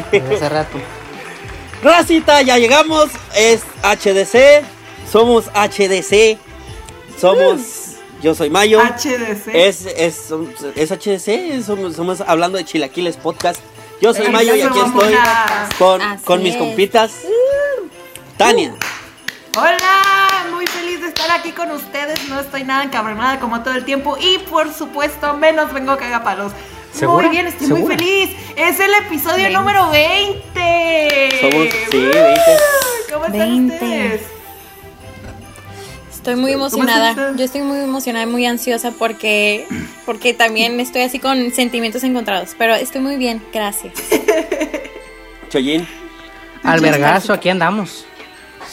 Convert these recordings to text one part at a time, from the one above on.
Hace rato. Racita, ya llegamos. Es HDC. Somos HDC. Somos. Yo soy Mayo. HDC. Es, es, es HDC. Somos, somos hablando de Chilaquiles Podcast. Yo soy Mayo y aquí estoy con, con mis es. compitas. Tania. Hola, muy feliz de estar aquí con ustedes. No estoy nada encabronada como todo el tiempo. Y por supuesto, menos vengo cagapalos. ¿Segura? Muy bien, estoy muy feliz. Es el episodio número 20. Somos, sí, Uh, 20. ¿Cómo están 20. ustedes? Estoy muy ¿Cómo emocionada. Yo estoy muy emocionada y muy ansiosa porque porque también estoy así con sentimientos encontrados, pero estoy muy bien, gracias. Choyin. Albergazo, aquí andamos.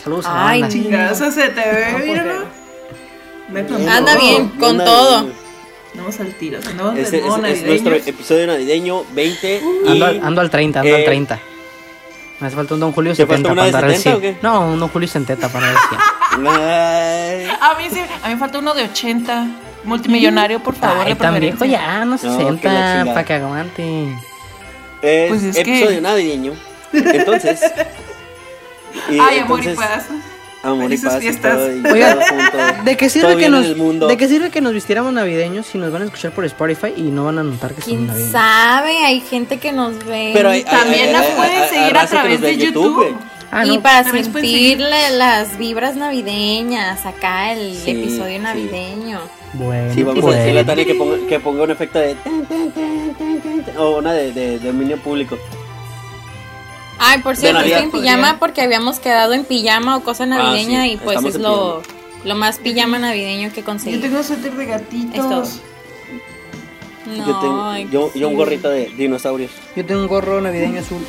Saludos a Ay. Chingazo se te ve, No, míralo. Neta, Anda bien, con Anda todo. Andamos al tiro, andamos Este de es, modo es nuestro episodio navideño 20. y Ando, al- ando al 30, ando eh, al 30. Me hace falta un Don Julio ¿Te falta 70 una para andar al 70 o 100. qué? No, un Don Julio 70 para andar al 100. Ay. A mí sí, a mí me falta uno de 80. Multimillonario, por favor, Ay, tan viejo ya, no que la 60, chingada. para que aguante. Es, Pues es que- episodio navideño. Entonces. y Ay, amor y entonces. Amor y paz. Y fiestas. todo, y Oigan, todo junto. ¿De qué Todo sirve que nos. ¿De qué sirve que nos vistiéramos navideños si nos van a escuchar por Spotify y no van a notar que ¿Quién navideños? sabe? Hay gente que nos ve. Pero hay- También hay- nos hay- pueden seguir a que través de YouTube. güey. Ah, y no. para sentirle las vibras navideñas, acá el Sí, episodio sí. navideño. Bueno, Sí, vamos bueno. a decirle a Tania que ponga, que ponga un efecto de. tan, tan, tan, O una de, de, de dominio público. Ay, por cierto, estoy en pijama porque habíamos quedado en pijama o cosa navideña Ah, sí, y pues estamos es lo, lo más pijama navideño que Yo conseguí. tengo suéter de gatitos. No, yo, tengo, yo, yo un gorrito de dinosaurios. Yo tengo un gorro navideño azul.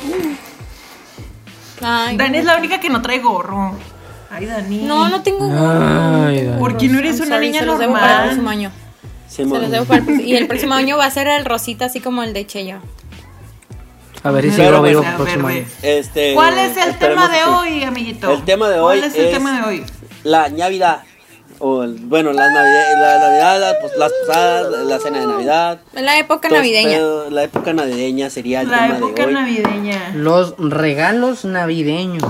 Ay, Dani es la única que no trae gorro. Ay, Dani. No, no tengo Ay, Dani. ¿Por qué no eres I'm una sorry, niña se los debo para el normal? próximo año. Sí, Se mo- los debo para el próximo- Y el próximo año va a ser el rosita así como el de Cheyo. A ver si sigo vivo el próximo año. Este, ¿Cuál es el tema de hoy, amiguito? El tema de hoy ¿Cuál es el es- tema de hoy? La Navidad. O el- bueno, las Navidad, la Navidad, la- pues, las posadas, la cena de Navidad. La época navideña. pedo, la época navideña sería el La tema época de hoy. navideña. Los regalos navideños.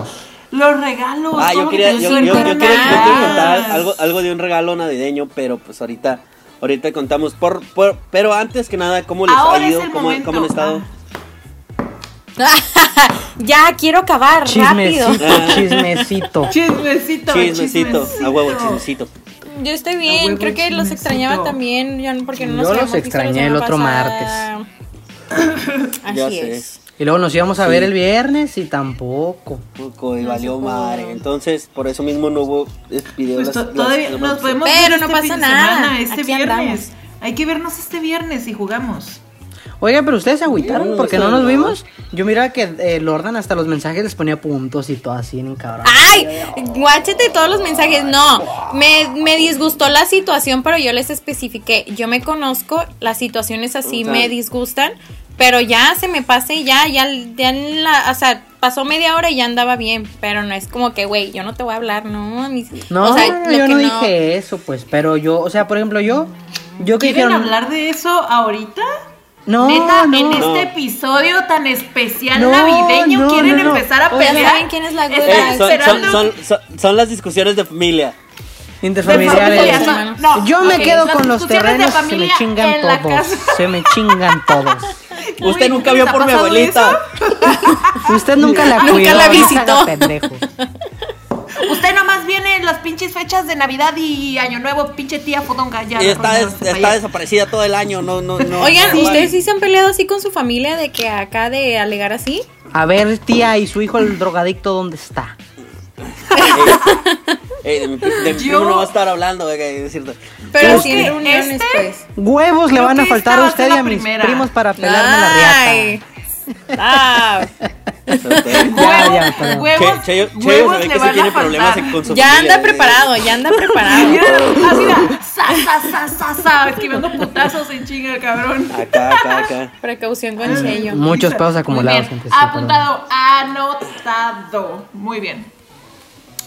Los regalos. Ah, yo quería, yo, yo- yo quiero, yo quiero carnaval. contar algo, algo de un regalo navideño, pero pues ahorita, ahorita contamos. Por, por- pero antes que nada, ¿cómo les Ahora ha ido? es el ¿Cómo, cómo han estado? ya quiero acabar rápido. Chismecito, chismecito. Chismecito, Chismecito, a huevo, chismecito. Yo estoy bien, huevo, creo que los chismecito. extrañaba también, ya no- porque no nos Yo los extrañé el otro pasada. Así Ya sé. es. Y luego nos íbamos a ver el viernes y tampoco. Poco y No valió madre. Entonces, por eso mismo no hubo video. Pues las- todavía las- nos podemos Pero ver no este pasa nada, semana, este aquí viernes. andamos. Hay que vernos este viernes y jugamos. Oiga, pero ustedes se agüitaron No, porque no nos no. vimos. Yo miraba que eh, Lordan hasta los mensajes les ponía puntos y todo así en cabrón. Ay, guáchate todos los mensajes. No, me, me disgustó la situación, pero yo les especifiqué. Yo me conozco, las situaciones así me disgustan, pero ya se me pasa y ya, ya, ya en la, o sea, pasó media hora y ya andaba bien, pero no es como que, güey, yo no te voy a hablar, no. mis- No, o sea, lo yo no dije eso, pues, pero yo, o sea, por ejemplo, yo, yo que ¿Quieren dijeron, hablar de eso ahorita? No, Neta, no, en No. este episodio tan especial No, navideño, no, ¿quieren no, no. empezar a pelear? ¿saben quién es la gorda? Eh, son, son, esperando son, son- son las discusiones de familia. de interfamiliares. familia, no, no, yo me quedo las con los terrenos, se me chingan la todos, casa. se me chingan todos. Usted Uy, nunca ¿les vio por mi abuelita. Usted nunca la Nunca cuidó, la no se visitó. Usted nomás viene en las pinches fechas de Navidad y Año Nuevo, pinche tía fodonga ya. Y está, des- este está desaparecida todo el año. No, no, no. Oigan, no, ¿ustedes vale. sí se han peleado así con su familia de que acá de alegar así? A ver, tía, ¿y su hijo el drogadicto dónde está? Eh, de mi, de mi Yo- primo no va a estar hablando, es cierto. Pero que en reuniones, este- pues. Huevos le van a faltar a usted y a mis primera. primos para pelarme la Ay. riata. Ah, Ya, Huevos, Che- Cheyo- Cheyo se ve que sí tiene problemas su ya anda eh. preparado, ya anda preparado. Así da, sa, sa, sa, sa, sa, esquivando putazos en chinga, cabrón. Acá, acá, acá. Precaución con el sello. Muchos pedos Muy acumulados. bien, gente, sí, perdón. apuntado, anotado. Muy bien.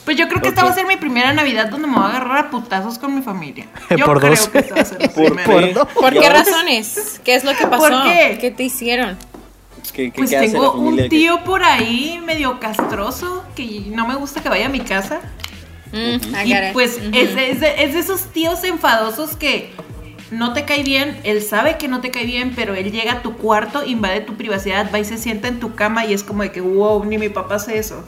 Pues yo creo que esta va a ser mi primera Navidad donde me voy a agarrar a putazos con mi familia. Yo Por creo dos. que esta va a ser la Por- primera. por dos. ¿Por Ya qué razones? ¿Qué es lo que pasó? ¿Por qué? ¿Qué te hicieron? ¿Qué, qué- Pues qué hace la tengo familia? un tío por ahí medio castroso que no me gusta que vaya a mi casa. Mm, Y pues Ujú. es, de, es de- es de esos tíos enfadosos que no te cae bien, él sabe que no te cae bien, pero él llega a tu cuarto, invade tu privacidad, va y se sienta en tu cama y es como de que, wow, ni mi papá hace eso.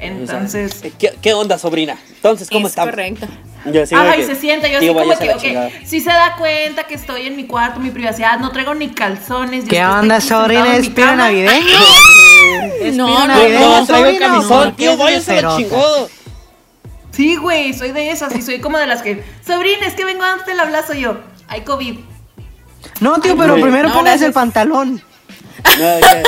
Entonces, ¿Qué, qué onda, sobrina? Entonces, ¿cómo es estamos? correcto. Yo así de Ajá, que, y se sienta, yo así tío, como que, a la ok, chingada. si se da cuenta que estoy en mi cuarto, mi privacidad, no traigo ni calzones. ¿Qué onda, sobrina? en mi ¿Espíritu cama. navideño? No, no, navideño, no, traigo sobrina, camisón, ¿por qué tío, es váyase a la grosera? chingada. Sí, güey, soy de esas y soy como de las que, sobrina, es que vengo a darte el abrazo yo. Hay COVID. No, tío, pero güey. primero No, gracias. el pantalón. No, ya.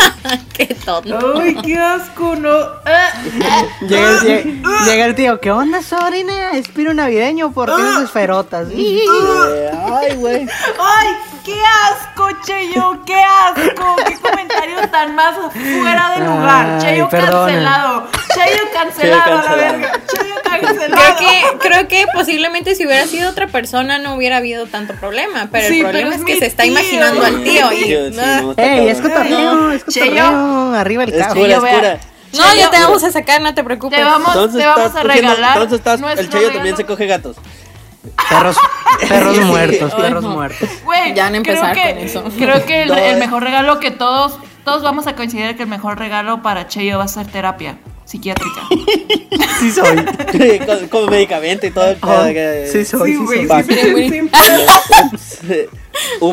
Qué tonto. Ay, qué asco, no. Ah, ah, Llega el, llega- llega el tío, ¿qué onda, sobrina? Espíritu navideño, ¿por qué esas ferotas? Eh, Ay, güey. Ay, qué asco, Cheyo, qué asco. Qué comentario tan más fuera de lugar. Ay, Cheyo cancelado. Cheyo cancelado, Cheyo a la cancelado. verga. Cheyo cancelado. Creo que, creo que posiblemente si hubiera sido otra persona no hubiera habido tanto problema, pero Sí, el pero problema es es que se está imaginando al tío y sí, no, está ¡Ey, es cotorreo! ¡Es Cheyo. cotorreo! ¡Arriba el Cheyo, cura. No, ya te vamos a sacar, no te preocupes. Te vamos, Entonces te vamos estás a cogiendo- regalar. Entonces estás, el Chayo también se coge gatos. Perros, perros muertos, Ay, perros no. muertos. Güey, Ya van a empezar creo que, con eso. Creo que el, mejor regalo que todos, todos vamos a coincidir que el mejor regalo para Cheyo va a ser terapia psiquiátrica. Sí soy. con, con medicamento y todo el pedo. Oh, que- sí soy, sí soy. Fuck. Miren, güey. Ups.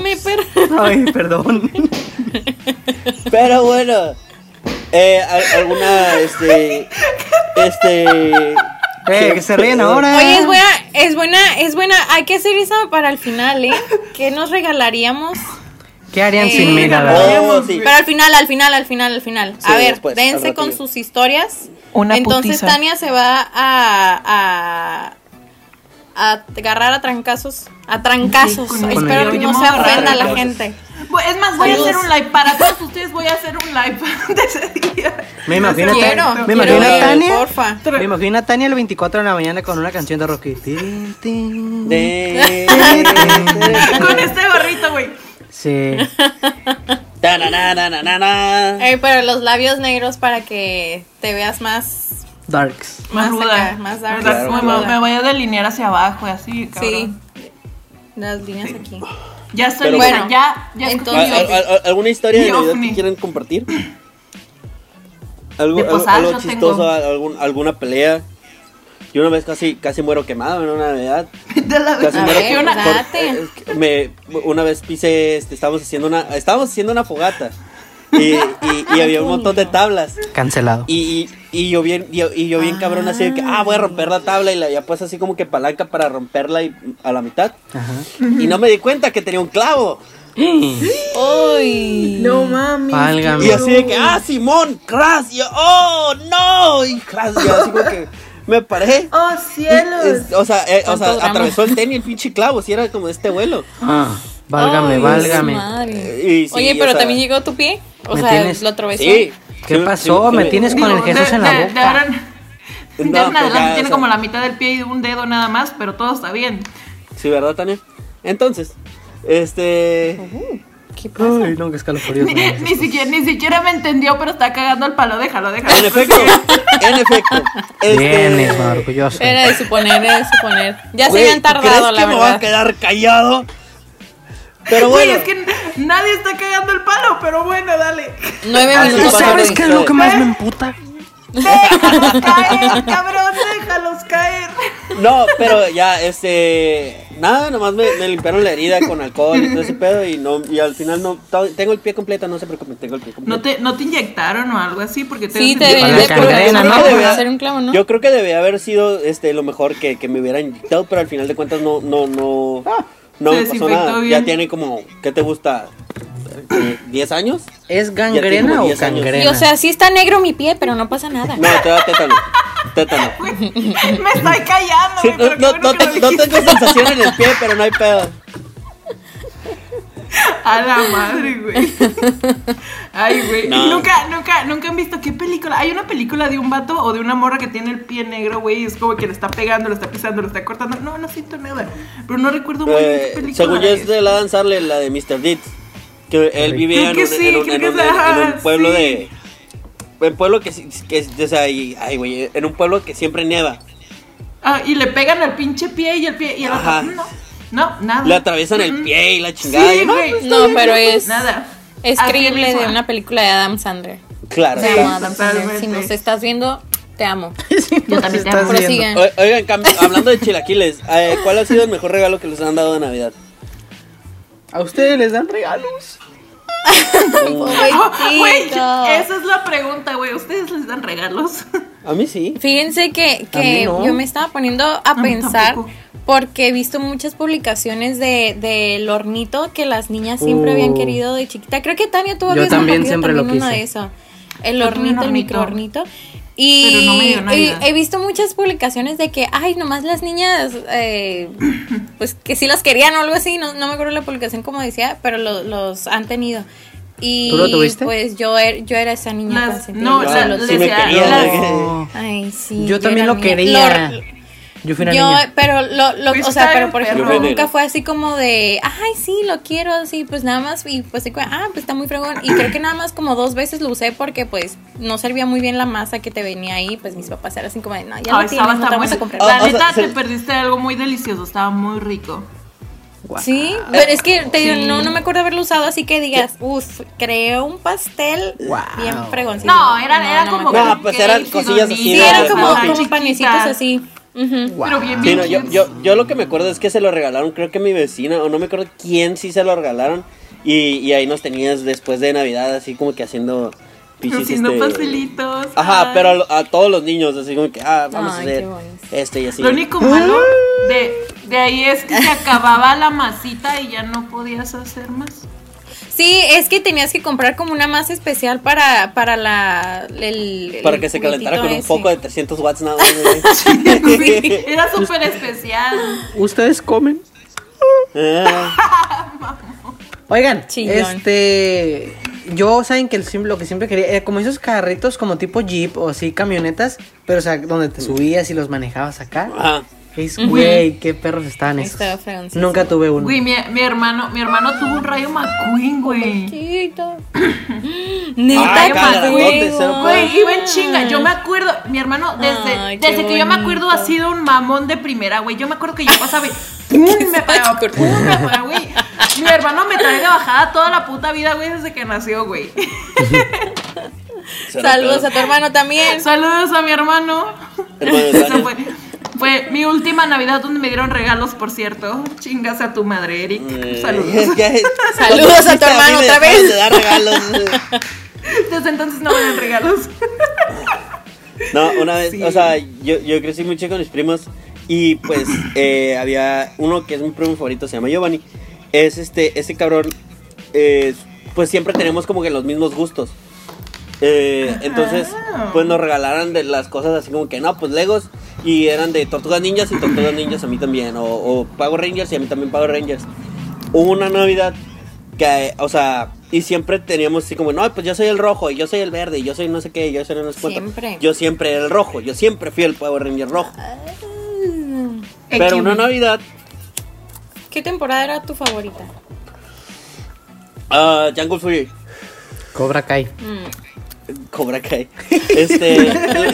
Mi perro. Ay, perdón. Pero bueno, eh, al- alguna, este, este, Eh, que se ríen ahora. Oye, es buena, es buena, es buena. Hay que hacer eso para el final, ¿eh? ¿Qué nos regalaríamos? ¿Qué harían Eh, sin mí, la verdad? Oh, sí. Pero al final, al final, al final, al final. Sí, a ver, después, dense con sus historias. Una Entonces putiza. Tania se va a, a a agarrar a trancazos, a trancazos. Sí, Espero que no se ofenda a la gente. Es más, voy a hacer un live. Para todos ustedes voy a hacer un live de ese día. Me imagino, Quiero, Tania- me quiero imagino a ver, Tania. porfa. Me imagino a Tania el 24 de la mañana con una canción de Rocky. Con este gorrito, güey. Sí. Tananananana. Eh, pero los labios negros para que te veas más. Darks. Más Más ruda. acá, más dark. Claro, me, claro. me voy a delinear hacia abajo y así, Sí. Las líneas aquí. Ya estoy Pero bueno, ya, ya escogí ¿Al- mi entonces- al- al- ¿Alguna historia de Navidad que quieren compartir? ¿Algo, algo- algo chistoso, algún- alguna pelea? Yo una vez casi, casi muero quemado en una Navidad. De la Casi muero ver, pues, por- eh, me, una vez pisé, este, estábamos haciendo una, estábamos haciendo una fogata. Y, y- y había un montón de tablas. Cancelado. Y, y, y yo bien, y, yo- y yo bien cabrón así de que, ah, voy a romper la tabla y la había puesto así como que palanca para romperla y- a la mitad. Ajá. Y no me di cuenta que tenía un clavo. Uy. No mames. Válgame. Y así de que, ah, Simón, crash. Y yo, oh, no. Y crash, y así como que me paré. Oh, cielos. Es- o sea, eh, o sea atravesó el tenis el pinche clavo, si era como de este vuelo. Ah, válgame, Ay, válgame. Eh, y sí, Oye, o pero sea, también llegó tu pie. O ¿Me sea, tienes? lo atravesó. Sí. ¿Qué Sí, pasó? sí, Me sí, tienes sí. con el Jesús de, en la de- de boca. ahora en- No, de ahora en pues adelante ya, o tiene sea, como la mitad del pie y un dedo nada más, pero todo está bien. Sí, ¿verdad, Tania? Entonces, este... ¿Qué pasa? Ay, no, escalofríos. Ni, ni siquiera, ni siquiera me entendió, pero está cagando el palo. Déjalo, déjalo. En efecto, en efecto. este, Marco, yo sé. Era de suponer, era de suponer. Ya se güey, habían tardado, ¿crees la que me voy a verdad. quedar callado? Pero Güey, bueno, es que nadie está cagando el palo, pero bueno, dale. Nueve minutos. ¿Sabes qué es lo que más me emputa? Déjalos caer, cabrón, déjalos caer. no, pero ya, este... Nada, nomás me, me limpiaron la herida con alcohol y todo ese pedo y no y al final no... Tengo el pie completo, no se preocupen, tengo el pie completo. ¿No te, ¿No te inyectaron o algo así? Porque te Sí, te sentí- deben Para de la cangrena, por- ¿no? por Debía- hacer un clavo, ¿no? Yo creo que debía haber sido este lo mejor que, que me hubiera inyectado, pero al final de cuentas no, no, no, no se me pasó nada. bien. Ya tiene como, ¿qué te gusta? Eh, ¿10 años? ¿Es gangrena o 10 años. gangrena? Y o sea, sí está negro mi pie, pero no pasa nada. No, te da tétano. Tétano. Me estoy callando, Sí, güey, no, te- tengo sensación en el pie, pero no hay pedo. A la madre, güey. Ay, güey. No. Nunca, nunca, nunca han visto qué película. Hay una película de un vato o de una morra que tiene el pie negro, güey. y Es como que le está pegando, le está pisando, le está cortando. No, no siento nada. Pero no recuerdo muy bien qué Eh, película. según yo es es. de la danzarle, la de Mr. Deeds. Que él vivía en un, pueblo sí. de. En pueblo que, sí- que o sea, y- ay, güey, en un pueblo que siempre nieva. Ah, y le pegan al pinche pie y el pie y el otro, Ajá. no, no, nada. Le atraviesan el pie y la chingada. Sí, y no, güey. pues, No, pero es, Nada. es creíble de una película de Adam Sandler. Claro. Te Sí. amo, Adam Sandler. Si nos estás viendo, te amo. Yo también te amo. Oigan, hablando de chilaquiles, eh, ¿cuál ha sido el mejor regalo que les han dado de Navidad? ¿A ustedes les dan regalos? Güey, esa es la pregunta, güey. ¿Ustedes les dan regalos? A mí sí. Fíjense que, que no. yo me estaba poniendo a pensar porque he visto muchas publicaciones de del hornito que las niñas siempre habían Uh. querido de chiquita. Creo que Tania tú Yo habías también siempre lo también uno quise. de eso. El un hornito, el hornito. microhornito. Y Pero no me dio he, Navidad. he visto muchas publicaciones de que, ay, nomás las niñas, eh, pues que sí las querían o algo así, no, no me acuerdo la publicación como decía, pero lo- los han tenido. Y ¿Tú lo tuviste? pues yo, er- yo era esa niña Las- no, yo la- lo les sí. Ay, sí. Yo también lo niña. quería. Lo- Yo fui una yo, niña. pero lo, lo- Pues o sea, pero por ejemplo, Yo nunca fue así como de, ay, sí, lo quiero, así, pues nada más, y pues, ah, pues está muy fregón. Y creo que nada más como dos veces lo usé porque, pues, no servía muy bien la masa que te venía ahí, pues mis papás eran así como de, no, ya Ay, lo tienes, estaba no te vamos muy- a comprar. La o neta, te perdiste algo muy delicioso. Estaba muy rico. Guau. Sí, pero es que te digo, Sí. no, no me acuerdo haberlo usado, así que digas, uff, creo un pastel Wow. bien fregón. No, eran- eran como. No, pues eran cupcakes y cosillas así Sí, eran como, como panecitos chiquitas. Pero bien, Sí, bien no, yo, yo, yo lo que me acuerdo es que se lo regalaron, creo que mi vecina, o no me acuerdo quién sí se lo regalaron. Y, y ahí nos tenías después de Navidad, así como que haciendo pichis. Haciendo este, pastelitos. Ajá, Ay. pero a, lo- a todos los niños, así como que, ah, vamos Ay, a hacer este y así. Lo único malo de, de ahí es que se acababa la masita y ya no podías hacer más. Sí, es que tenías que comprar como una masa especial para, para la, el, el Para que se calentara con un foco de 300 watts nada más. güey. Era súper especial. ¿Ustedes comen? Ah, Oigan, Chillón. este. Yo, saben que el lo que siempre quería era como esos carritos como tipo Jeep o así, camionetas, pero o sea, donde te subías y los manejabas acá. Ajá. Es, güey, qué perros estaban esos. Estaba. Nunca tuve uno. Güey, mi, mi hermano, mi hermano tuvo un rayo McQueen, güey. Chiquito. Neta, cero Güey, iba en chinga. Yo me acuerdo, mi hermano, desde, Ay, qué desde que yo me acuerdo, ha sido un mamón de primera, güey. Yo me acuerdo que yo pasaba y ¡pum! me pegaba, ¡pum! me pegaba, güey. Mi hermano me trae de bajada toda la puta vida, güey, desde que nació, güey. Saludos a tu hermano también. Saludos a mi hermano. Hermano. fue, mi última Navidad donde me dieron regalos, por cierto. Chingas a tu madre, Eric. Eh, Saludos. Saludos a tu hermano otra vez. de dar regalos. Desde entonces no me dan regalos. No, una vez, Sí. o sea, yo, yo crecí mucho con mis primos y pues eh, había uno que es mi primo favorito, se llama Giovanni. Es este, ese cabrón, eh, pues siempre tenemos como que los mismos gustos. Eh, entonces, Ah. pues nos regalaron de las cosas así como que no, pues Legos y eran de Tortugas Ninjas y Tortugas Ninjas a mí también, o, o Power Rangers y a mí también Power Rangers. Hubo una Navidad que, o sea, y siempre teníamos así como, no, pues yo soy el rojo, y yo soy el verde, y yo soy no sé qué, y yo soy no sé cuánto. Siempre. Yo siempre era el rojo, yo siempre fui el Power Ranger rojo. Mm. Pero una Navidad, ¿Qué temporada era tu favorita? ah, Jungle Fury, Cobra Kai. Cobra Kai, este,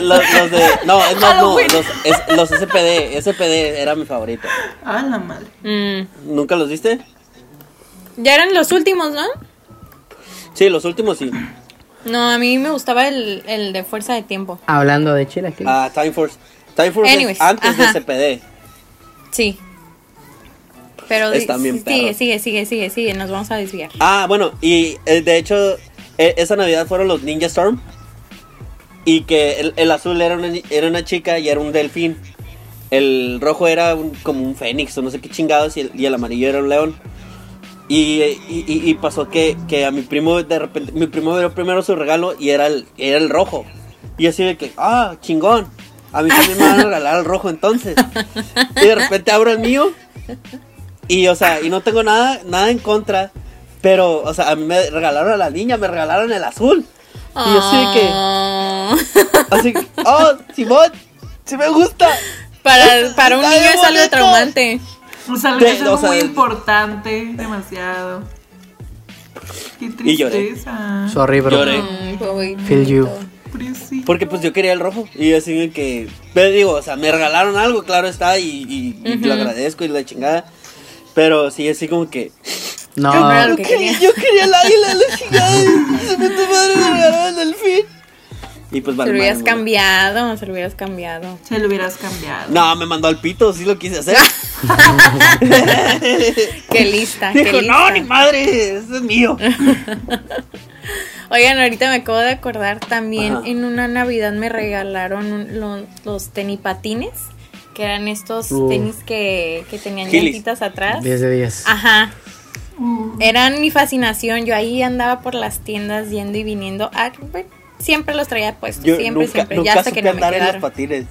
los, los de, no, es más, no, los, es- los SPD, SPD era mi favorito. A la madre. Mm. ¿Nunca los viste? Ya eran los últimos, ¿no? Sí, los últimos sí. No, a mí me gustaba el, el de Fuerza de Tiempo. Hablando de chilaquiles. Ah, Time Force. Time Force Anyways, antes ajá. de SPD. Sí. Pero di- Están bien sigue, sigue, sigue, sigue, sigue, nos vamos a desviar. Ah, bueno, y eh, de hecho, eh, esa Navidad fueron los Ninja Storm. Y que el, el azul era una, era una chica y era un delfín. El rojo era un- como un fénix o no sé qué chingados. Y el, amarillo era un león. Y- y- y pasó que, que a mi primo, de repente, mi primo vio primero su regalo y era el, era el rojo. Y así de que, ah, chingón. A mí también me van a regalar el rojo entonces. Y de repente abro el mío. Y, o sea, y no tengo nada, nada en contra. Pero, o sea, a mí me regalaron a la niña, me regalaron el azul. Y yo así de que, Ah. así que, oh, Simón, sí me gusta. para, para un niño es algo bonito. traumante. O sea, es algo o sea, muy importante, demasiado. Qué Y lloré. tristeza. Sorry, bro. Lloré. Mm. Feel you. Porque pues yo quería el rojo. Y así de que. Pero digo, o sea, me regalaron algo, claro está. Y, y- y lo agradezco y la chingada. Pero sí, así como que. No, Yo que quería, quería. yo quería el águila, la chingada. Se me tu madre me regalaron el delfín. Y pues Se lo hubieras madre, cambiado, se lo hubieras cambiado. Se lo hubieras cambiado. No, me mandó al pito, sí lo quise hacer. Qué lista, qué Dijo, lista. no, ni madre, ese es mío. Oigan, ahorita me acabo de acordar también Ajá. en una Navidad me regalaron un- lo- los tenipatines, que eran estos Uh. tenis que, que tenían llantitas atrás. 10 de 10. Ajá. Eran mi fascinación. Yo ahí andaba por las tiendas yendo y viniendo. Ah, pues, siempre los traía puestos. Yo siempre, nunca, siempre. nunca ya hasta supe que no me en los quedaron. patines.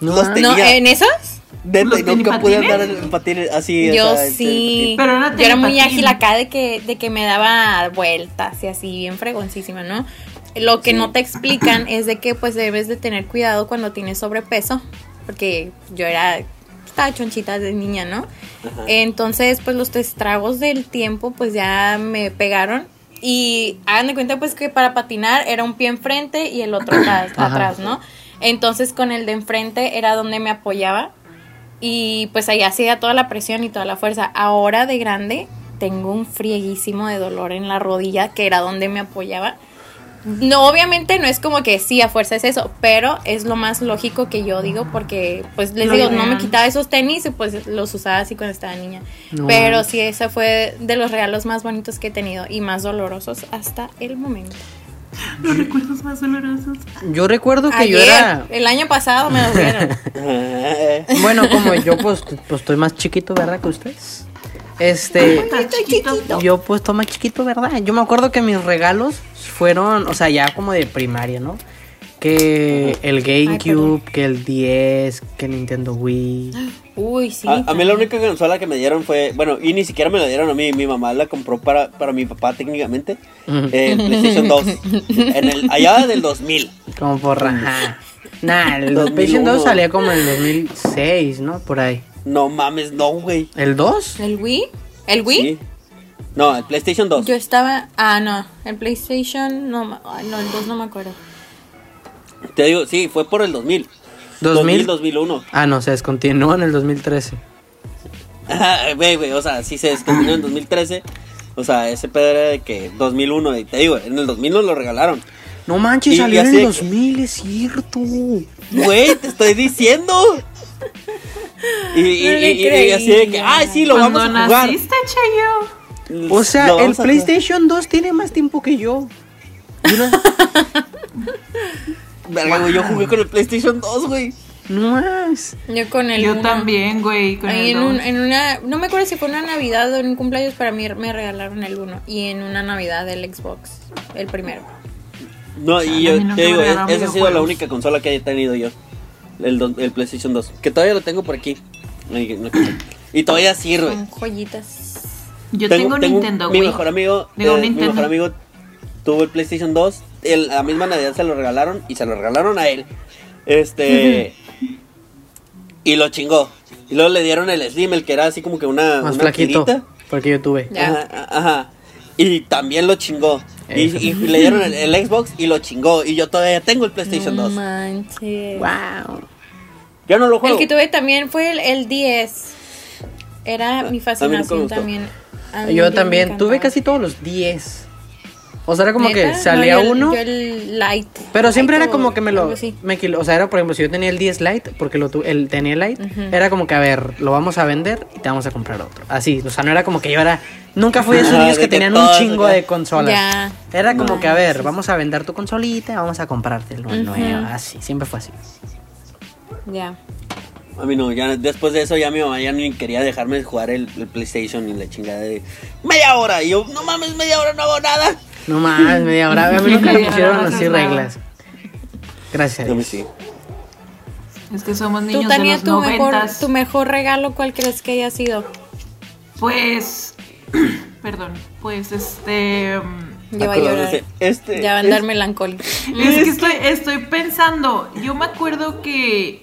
No, los ah, tenía. No, ¿en esos? Neta, ¿Los y nunca pude andar en patines así. Yo o sea, en sí. Pero era yo era muy ágil acá de que, de que me daba vueltas y así, bien fregoncísima, ¿no? Lo que no te explican es de que pues debes de tener cuidado cuando tienes sobrepeso, porque yo era, estaba chonchita de niña, ¿no? Ajá. Entonces pues los estragos del tiempo pues ya me pegaron y hagan de cuenta pues que para patinar era un pie enfrente y el otro atrás, atrás, ¿no? Entonces con el de enfrente era donde me apoyaba y pues ahí hacía toda la presión y toda la fuerza. Ahora de grande tengo un frieguísimo de dolor en la rodilla, que era donde me apoyaba. No, obviamente no es como que sí, a fuerza es eso, pero es lo más lógico que yo digo porque, pues les digo, no me quitaba esos tenis y pues los usaba así cuando estaba niña. No pero sí, ese fue de los regalos más bonitos que he tenido y más dolorosos hasta el momento. Los recuerdos más dolorosos. Yo recuerdo que yo era. el año pasado me patines. Bueno, como yo pues, pues estoy más chiquito, ¿verdad? Que ustedes. Este. Estás chiquito. Yo pues estoy más chiquito, ¿verdad? Yo me acuerdo que mis regalos fueron, o sea, ya como de primaria, ¿no? Que el GameCube, que el 10, que Nintendo Wii. Uy, sí. A, a mí la única consola que me dieron fue, bueno, y ni siquiera me la dieron a mí, mi mamá la compró para, para mi papá técnicamente, eh, el PlayStation 2, en el, allá del 2000. Como por raja. Nah, el 2001. PlayStation 2 salía como en el 2006, ¿no? Por ahí. No mames, no, güey. ¿El 2? ¿El Wii? ¿El Wii? Sí. No, el PlayStation 2. Yo estaba. Ah, no. El PlayStation. No, ay, no el 2 no me acuerdo. Te digo, sí, fue por el 2000. 2000. 2001. Ah, no, se descontinuó en el 2013. Ajá, Güey, güey, o sea, sí se descontinuó en 2013. O sea, ese pedo era de que 2001, y te digo, en el 2000 nos lo regalaron. No manches, Y- y salió en el de que- 2000, es cierto. Güey, te estoy diciendo. Y, y- No y- y así de que, ay, sí, lo Cuando vamos a jugar. naciste, Chayo. O sea, el. PlayStation 2 tiene más tiempo que yo. Verga, güey, yo jugué con el PlayStation 2, güey. No más. Yo con el. Yo uno. también, güey. Con Ahí el en, un- dos. en una. No me acuerdo si fue una Navidad o en un cumpleaños para mí me regalaron el 1. Y en una Navidad el Xbox. El primero. No, y yo te digo, es- regalaron esa ha sido la única consola que haya tenido yo. El, dos- el PlayStation 2. Que todavía lo tengo por aquí. Y todavía sirve. Con joyitas. Yo tengo, Nintendo, Mi güey. mejor amigo, Digo, eh, mi Nintendo. mejor amigo tuvo el PlayStation 2. El, la misma Navidad se lo regalaron y se lo regalaron a él. Este. y lo chingó. Y luego le dieron el Slim, el que era así como que una. Más una flaquito. tirita. Porque yo tuve. Ajá, ajá. Y también lo chingó. Y, le dieron el, el Xbox y lo chingó. Y yo todavía tengo el PlayStation no 2. manches. Wow. Yo no lo juego. El que tuve también fue el, el 10. Era mi fascinación también. Yo también tuve casi todos los 10. O sea, era como que salía No, yo el- uno. Yo el light. Pero siempre Light era como que me lo. Me, o sea, era por ejemplo, si yo tenía el 10 Lite, porque lo tu- el tenía el Ujú. era como que, a ver, lo vamos a vender y te vamos a comprar otro. Así, o sea, no era como que yo era. Nunca fui de esos niños que que tenían un chingo de consolas. Ya. Era como No, que, a ver, sí, vamos a vender tu consolita, vamos a comprarte lo nuevo. Así, siempre fue así. Ya. A mí no, ya después de eso ya mi mamá ya ni quería dejarme jugar el, el PlayStation y la chingada de media hora. Y yo, no mames, media hora no hago nada. No más, media hora. A mí nunca me pusieron así reglas. Gracias. a Dios. sí. Es que somos Tú, niños de Tania, los tu mejor, noventas. tu mejor regalo, ¿cuál crees que haya sido? Pues. Perdón. Pues este. mm, Ya va a llorar. Este, Ya va a andar melancólico. Es que estoy, estoy pensando. Yo me acuerdo que.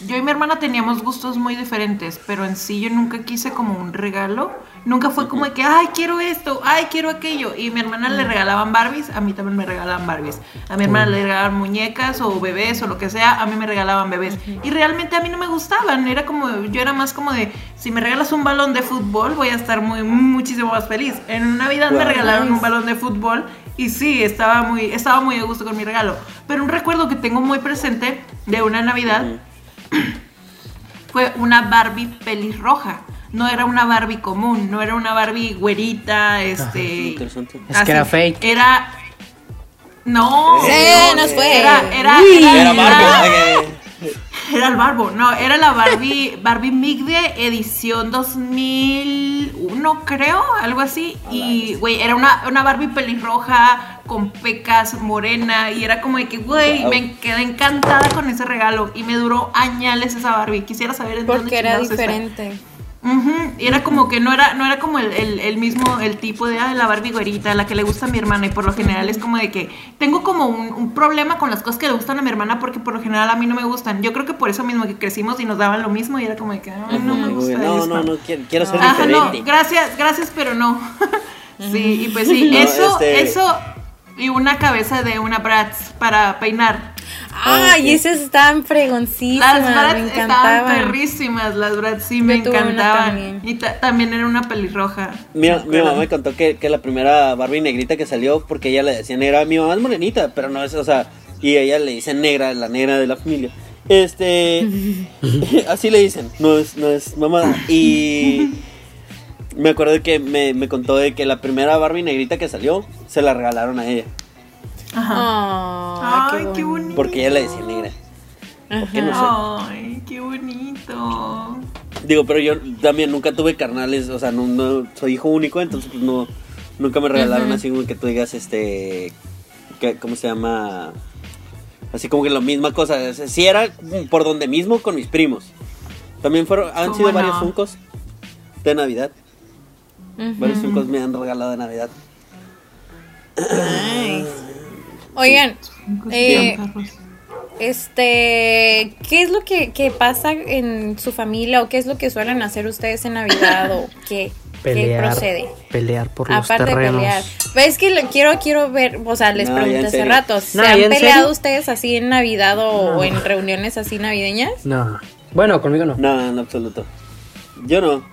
Yo y mi hermana teníamos gustos muy diferentes, pero en sí yo nunca quise como un regalo. Nunca fue como de que, ay, quiero esto, ay, quiero aquello. Y a mi hermana le regalaban Barbies, a mí también me regalaban Barbies. A mi hermana le regalaban muñecas o bebés o lo que sea, a mí me regalaban bebés. Y realmente a mí no me gustaban, era como, yo era más como de, si me regalas un balón de fútbol, voy a estar muy, muchísimo más feliz. En Navidad me regalaron un balón de fútbol y sí, estaba muy, estaba muy a gusto con mi regalo. Pero un recuerdo que tengo muy presente de una Navidad fue una Barbie pelirroja. No era una Barbie común, no era una Barbie güerita, este. Es que era fake. Era. No. Se nos fue. Era, era, Uy. era, Era Barbie. era- era el Barbo, no, era la Barbie, Barbie Migde edición 2001, creo, algo así. Y, güey, era una, una Barbie pelirroja con pecas, morena. Y era como de que, güey, Wow. me quedé encantada con ese regalo. Y me duró añales esa Barbie. Quisiera saber en dónde Porque era está. diferente. Y era como que no era, no era como el, el- el mismo, el tipo de ah, la Barbie güerita, la que le gusta a mi hermana. Y por lo general es como de que tengo como un, un problema con las cosas que le gustan a mi hermana porque por lo general a mí no me gustan. Yo creo que por eso mismo que crecimos y nos daban lo mismo y era como de que "Ay, no me gusta No, esto". no, no, quiero, quiero ser Ajá, no, diferente. gracias, gracias, pero no. sí, y pues sí, No, eso, este- eso y una cabeza de una Bratz para peinar. Ay, esas estaban fregoncísimas, Las me Bratz estaban encantaban. perrísimas, las Bratz sí me Yo encantaban. también. Y ta- también era una pelirroja. Mi, me mi mamá me contó que, que la primera Barbie negrita que salió, porque ella le decía negra, mi mamá es morenita, pero no es, o sea, y ella le dice negra, la negra de la familia. Este, así le dicen, no es, no es mamada. Y me acuerdo que me, me contó de que la primera Barbie negrita que salió, se la regalaron a ella, Ajá. Ay, Ay, qué bonito. porque ella le decía negra. ¿Por qué no sé? Ay, qué bonito. Digo, pero yo también nunca tuve carnales, o sea, no, no soy hijo único, entonces pues no, nunca me regalaron así como que tú digas, este, que, ¿cómo se llama? Así como que la misma cosa, sea, sí era por donde mismo con mis primos. También fueron, han ¿Cómo sido no? varios funcos de Navidad, Varios funcos me han regalado de Navidad. Nice. Oigan, eh, este, ¿qué es lo que, que pasa en su familia o qué es lo que suelen hacer ustedes en Navidad o qué, qué procede? Pelear por los Aparte de pelear. ¿Ves que lo quiero, quiero ver? O sea, les No, pregunté hace rato. ¿Se No, han ¿ya en peleado serio? ustedes así en Navidad o, No. o en reuniones así navideñas? No. Bueno, conmigo no. No, en absoluto. Yo no.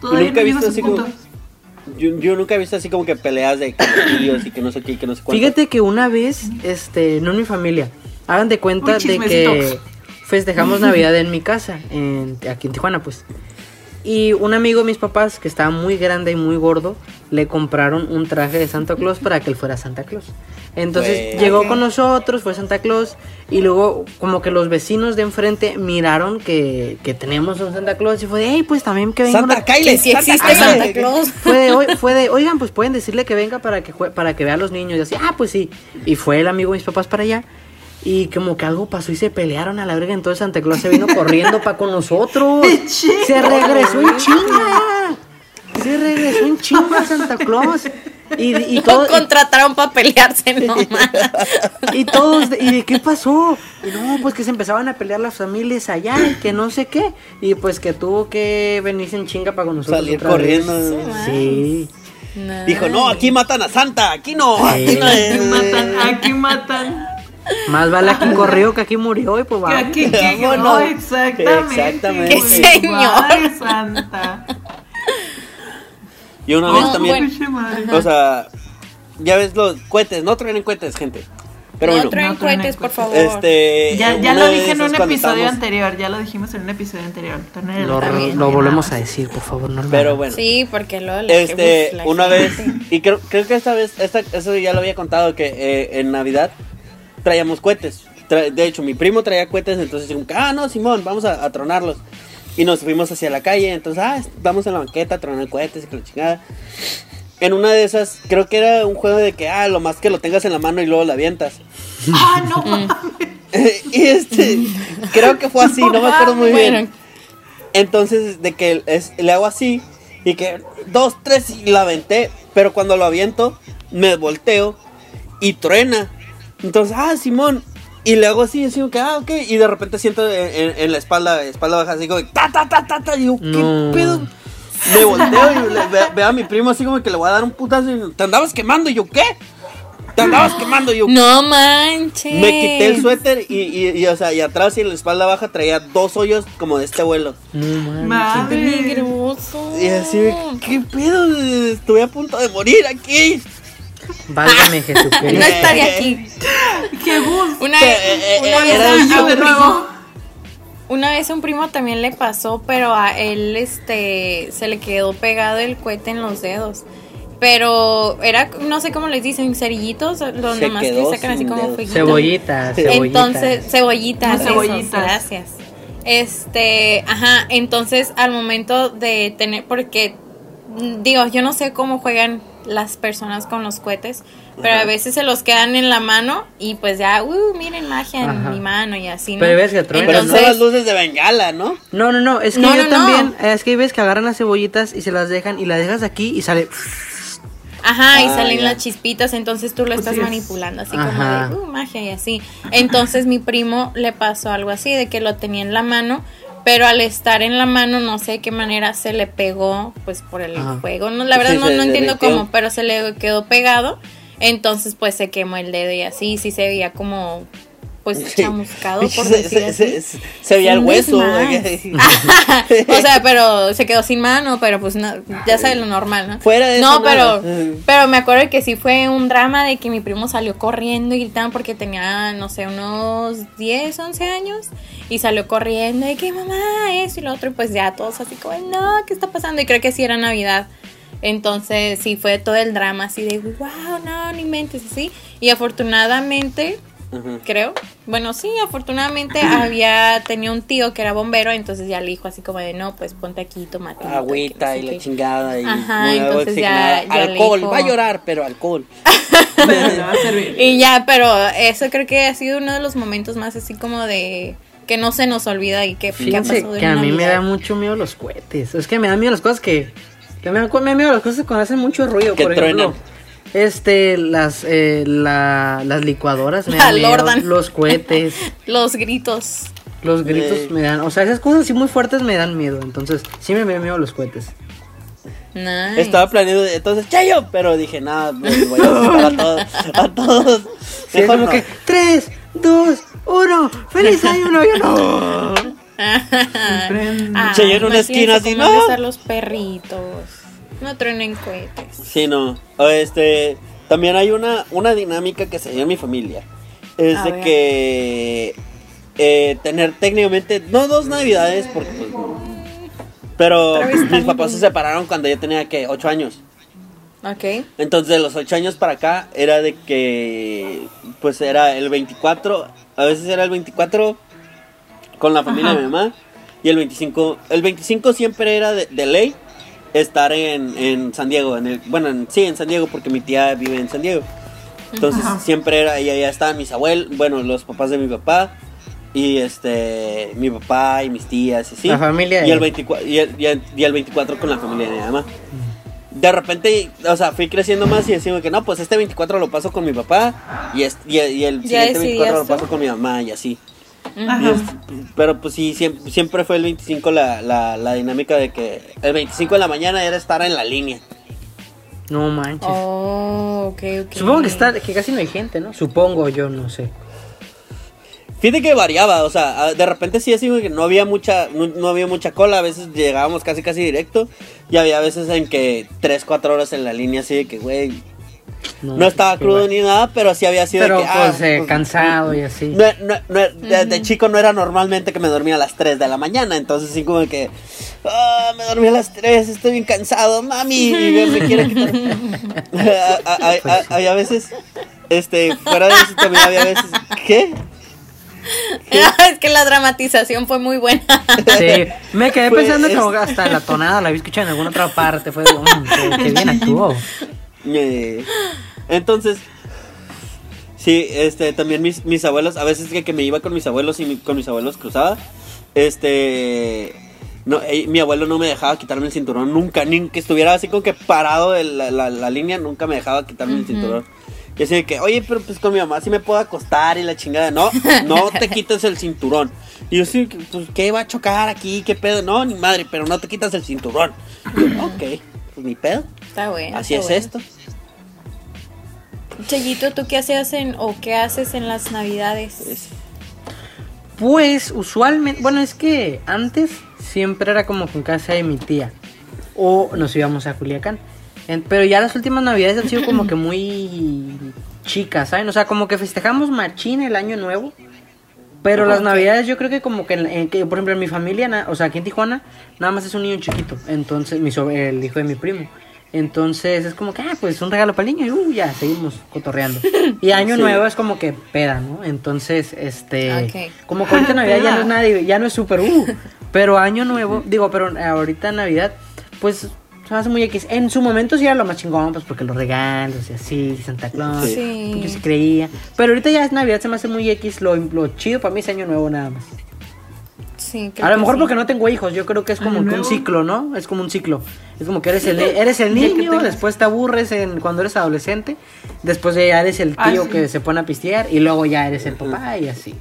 Todavía nunca he visto así como- punto. Yo, yo nunca he visto así como que peleas de tíos y que no sé qué, y que no sé cuánto. Fíjate que una vez, este, no en mi familia, hagan de cuenta Uy, de que festejamos Navidad en mi casa, en, aquí en Tijuana, pues. Y un amigo de mis papás, que estaba muy grande y muy gordo, le compraron un traje de Santa Claus para que él fuera Santa Claus. Entonces llegó con nosotros, fue Santa Claus, y luego como que los vecinos de enfrente miraron que, que teníamos un Santa Claus y fue de, hey, pues también que venga Santa una- Kyle, Santa existe Kyle. Santa Claus. fue de, "Oi- fue de, oigan, pues pueden decirle que venga para que jue- para que vea a los niños. Y así, ah, pues sí. Y fue el amigo de mis papás para allá. Y como que algo pasó y se pelearon a la verga. Entonces Santa Claus se vino corriendo para con nosotros. Se regresó en chinga. Se regresó en chinga Santa Claus. Y, y, Lo todo- contrataron para pelearse nomás. y todos, ¿y de qué pasó? Y no, pues que se empezaban a pelear las familias allá y que no sé qué. Y pues que tuvo que venirse en chinga para con nosotros. Salir otra vez. corriendo. Sí. Dijo, no, aquí matan a Santa, aquí no, aquí no Aquí es. matan, aquí matan. Más vale aquí corrió que aquí murió y pues Que vamos. aquí, que no, exactamente. Exactamente. ¡Qué señor! Ay, Santa. Y una vez Oh, también, o sea, ya ves los cohetes, no traen cohetes, gente. Pero no bueno, traen No cohetes, por favor. este. Ya, ya lo dije en un episodio anterior, ya lo dijimos en un episodio anterior. Tener Lo, lo volvemos a decir, por favor, no lo Pero bueno, Sí, porque luego la este, una vez, y creo, creo que esta vez, esta, eso ya lo había contado, que eh, en Navidad traíamos cohetes. Tra- de hecho, mi primo traía cohetes, entonces dijimos, ah, no, Simón, vamos a, a tronarlos. Y nos fuimos hacia la calle, entonces, ah, vamos en la banqueta tronar cohetes y que la chingada. En una de esas, creo que era un juego de que, ah, lo más que lo tengas en la mano y luego la avientas. Ah, no. y este, creo que fue así, no me acuerdo muy bien. Entonces, de que es- le hago así y que dos, tres y la aventé, pero cuando lo aviento, me volteo y truena. Entonces, ah, Simón. Y luego así, así como que, ah, ok. Y de repente siento en, en- en la espalda, espalda baja, así como, ta, ta, ta, ta, ta. Y digo, ¿qué pedo? Me volteo y le- ve- veo a mi primo así como que le voy a dar un putazo. Y, ¿Te andabas quemando? Y yo, ¿qué? ¿Te andabas quemando? Y yo, No manches. me quité el suéter y, y, y, o sea, y atrás y en la espalda baja traía dos hoyos como de este vuelo. No manches. Madre. Peligroso. Y así, ¿qué pedo? Estuve a punto de morir aquí. Válgame No Jesucristo. estaría aquí. ¡Qué gusto! Una, Eh, eh, una eh, vez a- un primo- una vez un primo también le pasó, pero a él este se le quedó pegado el cohete en los dedos. Pero era, no sé cómo les dicen, cerillitos, los Se nomás que sacan así como. Cebollitas, cebollitas. Entonces, cebollitas, esos, cebollitas. gracias. Este, ajá, entonces al momento de tener, porque digo, yo no sé cómo juegan las personas con los cohetes, pero a veces se los quedan en la mano y pues ya, uh, miren magia en Ajá. mi mano y así, ¿no? Pero ves que truenan. Pero son Entonces, las luces de bengala, ¿no? No, no, no, es que No, yo no, también, no. es que veces que agarran las cebollitas y se las dejan y las dejas aquí y sale. Ajá, y Ah, salen ya. las chispitas, entonces tú lo estás Así es. manipulando, así Ajá. como de, uh, magia y así. Entonces mi primo le pasó algo así, de que lo tenía en la mano, pero al estar en la mano, no sé de qué manera se le pegó, pues por el Ajá. fuego. No, la verdad Sí, no, no entiendo cómo, pero se le quedó pegado. Entonces pues se quemó el dedo y así, sí se veía como, pues Sí. chamuscado, por se, decir se, así. se- se- se veía el hueso. desmadre. o sea, pero se quedó sin mano, pero pues no, ya sabes lo normal, ¿no? Fuera de No, eso, nada. pero pero me acuerdo que sí fue un drama de que mi primo salió corriendo y gritando porque tenía, no sé, unos 10, 11 años y salió corriendo y que mamá, eso y lo otro y pues ya todos así como, no, ¿qué está pasando? Y creo que sí era Navidad. Entonces sí fue todo el drama así de, wow, no, no inventes así. Y afortunadamente Creo. Bueno, sí, afortunadamente había tenía un tío que era bombero, entonces ya le dijo así como de, no, pues ponte aquí, tomate. Agüita y la chingada. Y Ajá, entonces ya- Alcohol, dijo- va a llorar, pero alcohol. Pero le va a servir. Y ya, pero eso creo que ha sido uno de los momentos más así como de que no se nos olvida y que, que ha Fíjense pasado en que a mí me da mucho miedo los cohetes. Es que me dan miedo las cosas que. que me, dan miedo las cosas cuando hacen mucho ruido. Que por ejemplo. Este, las, eh, la- las licuadoras me La dan miedo. Los cohetes, Los gritos. los gritos Eh. me dan. O sea, esas cosas así muy fuertes me dan miedo. Entonces, sí me dan miedo los cohetes. Nice. Estaba planeando entonces, Chayo, pero dije, nada, pues voy a a todos. A todos. Sí, es como no. que 3, 2, 1, feliz año nuevo. Yo no. Prende. Se llena una esquina así, ¿no? ¿no? los perritos. No truenen cohetes. Sí, no. Este, también hay una, una dinámica que se dio en mi familia. Es A de ver. que eh, tener técnicamente, no dos navidades, porque pues, pero mis papás se separaron cuando yo tenía que ocho años. Ok. Entonces de los ocho años para acá era de que pues era el 24, a veces era el 24 con la familia de mi mamá y el 25, el 25 siempre era de, de ley estar en, en San Diego, en el, bueno, en- sí, en San Diego porque mi tía vive en San Diego. Entonces Ajá. siempre era, y allá estaban mis abuelos, bueno, los papás de mi papá y este, mi papá y mis tías y sí. La familia Y el, de- 24, y, el, y el- y el 24 con la familia de mi mamá. De repente, o sea, fui creciendo más y decimos que no, pues este 24 lo paso con mi papá y, es- y, y el siguiente 24 lo paso con mi mamá y así. Y Ajá. es- pero pues sí, siempre, siempre fue el 25 la, la, la dinámica de que el 25 de la mañana era estar en la línea. No manches. Oh. Supongo que está, que casi no hay gente, ¿no? Supongo yo, no sé. Fíjate que variaba, o sea, a- de repente sí así que no había mucha, no, no había mucha cola, a veces llegábamos casi casi directo y había veces en que 3, 4 horas en la línea así de que, güey, no, estaba qué crudo ni nada, pero sí había sido de Pero que, ah, pues, eh, pues, cansado y así. No, no, no, de, de chico no era normalmente que me dormía a las 3 de la mañana, entonces sí como que, ah, me dormí a las 3, estoy bien cansado, mami, me, me quiere quitar. A- había veces, este, fuera de eso también había veces, ¿qué? es que la dramatización fue muy buena. Sí, me quedé Fue pensando es- como que hasta la tonada la había escuchado en alguna otra parte. Fue de, "Mm, qué, qué bien actuó. Entonces, sí, este, también mis, mis abuelos, a veces que, que me iba con mis abuelos y mi- con mis abuelos cruzaba, este, no, eh, mi abuelo no me dejaba quitarme el cinturón nunca, ni que estuviera así como que parado en la, la- la línea, nunca me dejaba quitarme el cinturón. Y así de que, oye, pero pues con mi mamá sí me puedo acostar y la chingada. No, no te quites el cinturón. Y yo sí, pues, ¿qué va a chocar aquí? ¿Qué pedo? No, ni madre, pero no te quitas el cinturón. Yo, ok, pues ni pedo. Está bueno. Así está es bueno. esto. Chayito, ¿tú qué hacías en, o qué haces en las navidades? Es- Pues usualmente, bueno, es que antes siempre era como que en casa de mi tía. O nos íbamos a Culiacán. Pero ya las últimas navidades han sido como que muy chicas, ¿saben? O sea, como que festejamos machín el año nuevo. Pero las navidades yo creo que como que, en- en que, por ejemplo, en mi familia, na- o sea, aquí en Tijuana, nada más es un niño chiquito. Entonces, mi so- el hijo de mi primo. Entonces es como que, ah, pues un regalo para el niño y uh, ya, seguimos cotorreando. Y año Sí. nuevo es como que peda, ¿no? Entonces, este, como que ahorita Navidad ya no es nada, ya no es súper, uh, pero año nuevo, digo, pero ahorita Navidad, pues se me hace muy X. En su momento sí era lo más chingón, pues porque los regalos y así, Santa Claus, Sí. pues, yo sí creía. Pero ahorita ya es Navidad, se me hace muy X, lo, lo chido para mí es año nuevo nada más. Sí, creo A lo que mejor sí. porque no tengo hijos, yo creo que es como Año que un ciclo, ¿no? Es como un ciclo. Es como que eres el, eres el niño, después te aburres en, cuando eres adolescente, después ya eres el Ah, tío sí. que se pone a pistear y luego ya eres el papá y así.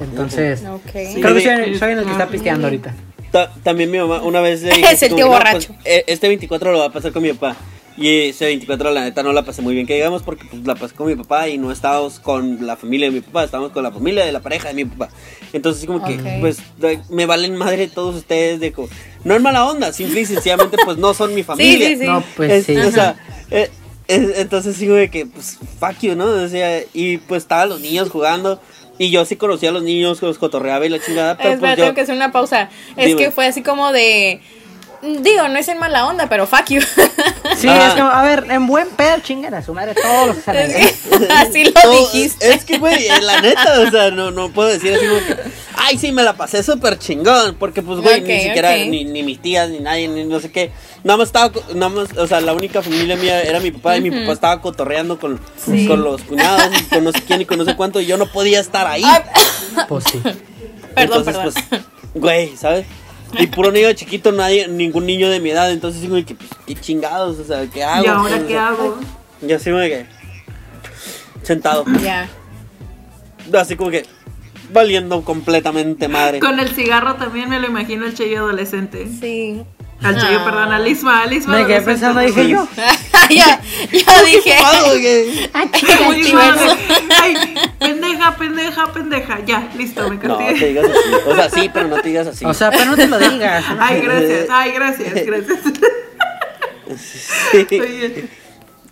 Entonces, Ok. creo que soy, soy el que está pisteando ahorita. Ta- también mi mamá una vez le dije Es el como tío no, borracho. pues, este 24 lo va a pasar con mi papá. Y ese 24 la neta no la pasé muy bien, que digamos, porque pues la pasé con mi papá y no estábamos con la familia de mi papá, estábamos con la familia de la pareja de mi papá. Entonces como que, Ok. pues, de- me valen madre todos ustedes de co- No en mala onda, simple y sencillamente pues no son mi familia. sí, sí. No, pues Es- sí. O sea, eh, eh, entonces digo de que, pues, fuck you, ¿no? O sea, y pues estaban los niños jugando. Y yo sí conocía a los niños, los cotorreaba y la chingada. Pero Espera, pues tengo yo, que hacer una pausa. Es Dime. que fue así como de. Digo, no es en mala onda, pero fuck you. Sí, Ah. es como, a ver, en buen pedo, chingan a su madre todos los que salen. así lo No, dijiste. Es que, güey, la neta, o sea, no, no puedo decir así como que, ay, sí, me la pasé súper chingón, porque, pues, güey, ni siquiera, ni, ni mis tías, ni nadie, ni no sé qué, nada más estaba, nada más, o sea, la única familia mía era mi papá, y mi papá estaba cotorreando con, Sí. con los cuñados, y con no sé quién y con no sé cuánto, y yo no podía estar ahí. Ay, Pues sí. perdón, entonces, perdón. pues, güey, ¿sabes? Y puro niño chiquito, nadie, ningún niño de mi edad, entonces digo que, pues, qué chingados, o sea, ¿qué hago? ¿Y ahora Pues, o qué sea, hago? Y así como que, sentado. Ya. Así como que valiendo completamente madre. Con el cigarro también me lo imagino el Cheyo adolescente. Sí. Al Cheyo, Ah. perdón, al Isma, al Isma Me quedé pensando, dije yo. ya, ya dije. Multiverso. Ay, pendeja, pendeja, pendeja. Ya, listo, me No, te digas así. O sea, sí, pero no te digas así. O sea, pero no te lo digas. ¿no? Ay, gracias, ay, gracias, gracias. Sí. Oye,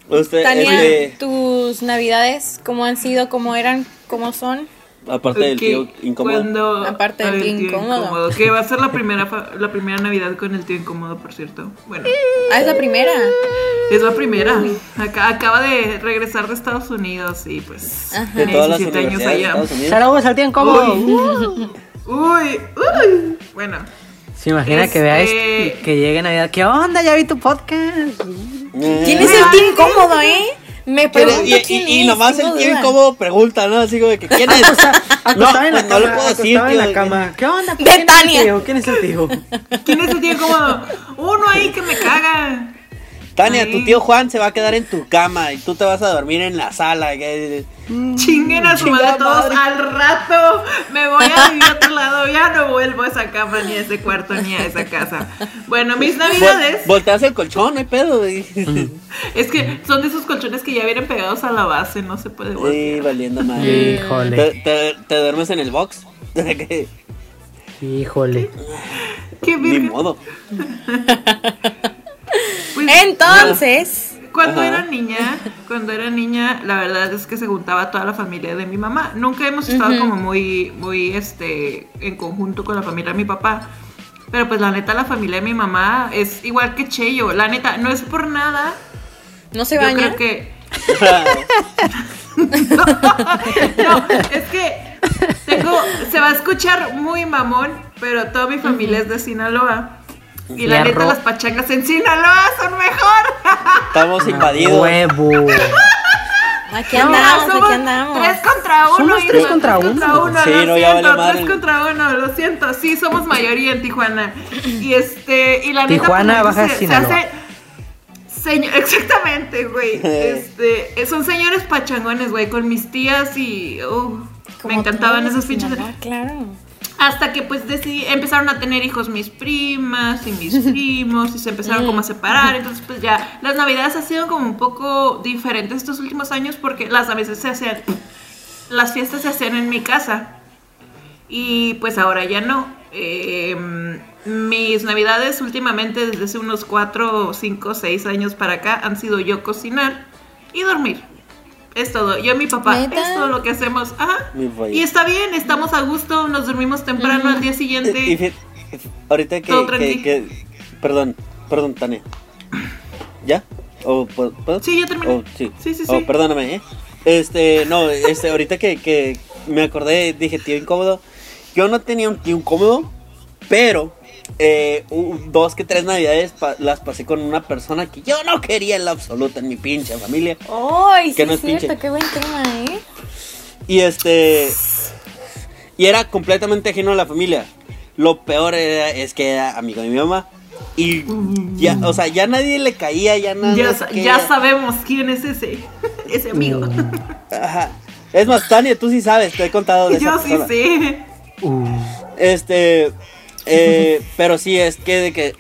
Usted, Tania, este, tus navidades, ¿cómo han sido? ¿Cómo eran? ¿Cómo son? Aparte del ok, tío incómodo. Cuando, Aparte del tío incómodo. Que va a ser la primera, fa- la primera Navidad con el tío incómodo, por cierto. Bueno, Ah, es la primera. es la primera. Acá, acaba de regresar de Estados Unidos y pues Ajá. De todas las 17 años allá. Saludos al tío incómodo. Uy. Uy, uy. Bueno, Se imagina que vea Este- esto, que llegue Navidad. ¿Qué onda? Ya vi tu podcast. Eh, ¿Quién es el tío incómodo, eh? Me pregunto Y, quién y, y es, nomás el tío incómodo pregunta, ¿no? Así como de que ¿quién es? Acostado en la pues no cama, puedo decir, acostado en la tío. cama. ¿Qué onda? De ¿Quién es el Tania. tío? ¿Quién es el tío? ¿quién es el tío incómodo? Uno ahí que me caga. Tania, Ay. tu tío Juan se va a quedar en tu cama y tú te vas a dormir en la sala. que- Chinguen a su madre todos madre. al rato. Me voy a vivir a otro lado. Ya no vuelvo a esa cama, ni a ese cuarto, ni a esa casa. Bueno, mis navidades. Vol- volteas el colchón, no hay pedo. Es que son de esos colchones que ya vienen pegados a la base, no se puede Sí, voltear. valiendo madre. Híjole, Te, te- te duermes en el box. Híjole. Qué Ni virgen. modo. Entonces, Cuando Ajá. era niña, cuando era niña, la verdad es que se juntaba toda la familia de mi mamá. Nunca hemos estado como muy, muy, este, en conjunto con la familia de mi papá. Pero pues la neta, la familia de mi mamá es igual que Cheyo. La neta, no es por nada. ¿no se Yo baña? creo que... No, es que tengo, se va a escuchar muy mamón, pero toda mi familia es de Sinaloa. Y la neta, las pachangas en Sinaloa son mejor. Estamos invadidos. Huevo. Aquí No, andamos, somos aquí andamos. Tres contra uno. Somos tres contra uno. Sí, lo no, ya siento, vale tres contra uno, lo siento. Sí, somos mayoría en Tijuana. Y este, y la neta, Tijuana, pues, Baja se, se Sinaloa. hace, Señor, exactamente, güey. Este, son señores pachangones, güey, con mis tías y uh, me encantaban en pinches. Sinaloa, Claro. Hasta que pues decidí, empezaron a tener hijos mis primas y mis primos y se empezaron como a separar. Entonces pues ya las navidades han sido como un poco diferentes estos últimos años porque las navidades se hacían, las fiestas se hacían en mi casa. Y pues ahora ya no. Eh, mis navidades últimamente desde hace unos 4, 5, 6 años para acá han sido yo cocinar y dormir. Es todo. Yo y mi papá. ¿Neta? Es todo lo que hacemos. Ajá. Y está bien, estamos a gusto, nos dormimos temprano al día Y siguiente. fí- ahorita que, Todo que, tranqui. que- Perdón, perdón, Tania. ¿Ya? ¿O puedo? puedo? Sí, ya terminé. Oh, sí. Sí, sí, Oh, sí. perdóname, ¿eh? Este, no, este, ahorita que, que me acordé, dije tío incómodo. Yo no tenía un tío incómodo, pero eh, dos que tres navidades pa- las pasé con una persona que yo no quería en la absoluta en mi pinche familia. ¡Ay, sí, Que no es es pinche. cierto! ¡Qué buen tema, eh! Y este. Y era completamente ajeno a la familia. Lo peor era- es que era amigo de mi mamá. Y ya, o sea, ya nadie le caía, ya nada. ya, sabemos quién es ese, ese amigo. Ajá. Es más, Tania, tú sí sabes, te he contado de esa Yo sí persona. sé. Uh, Este, eh, pero sí, es que de que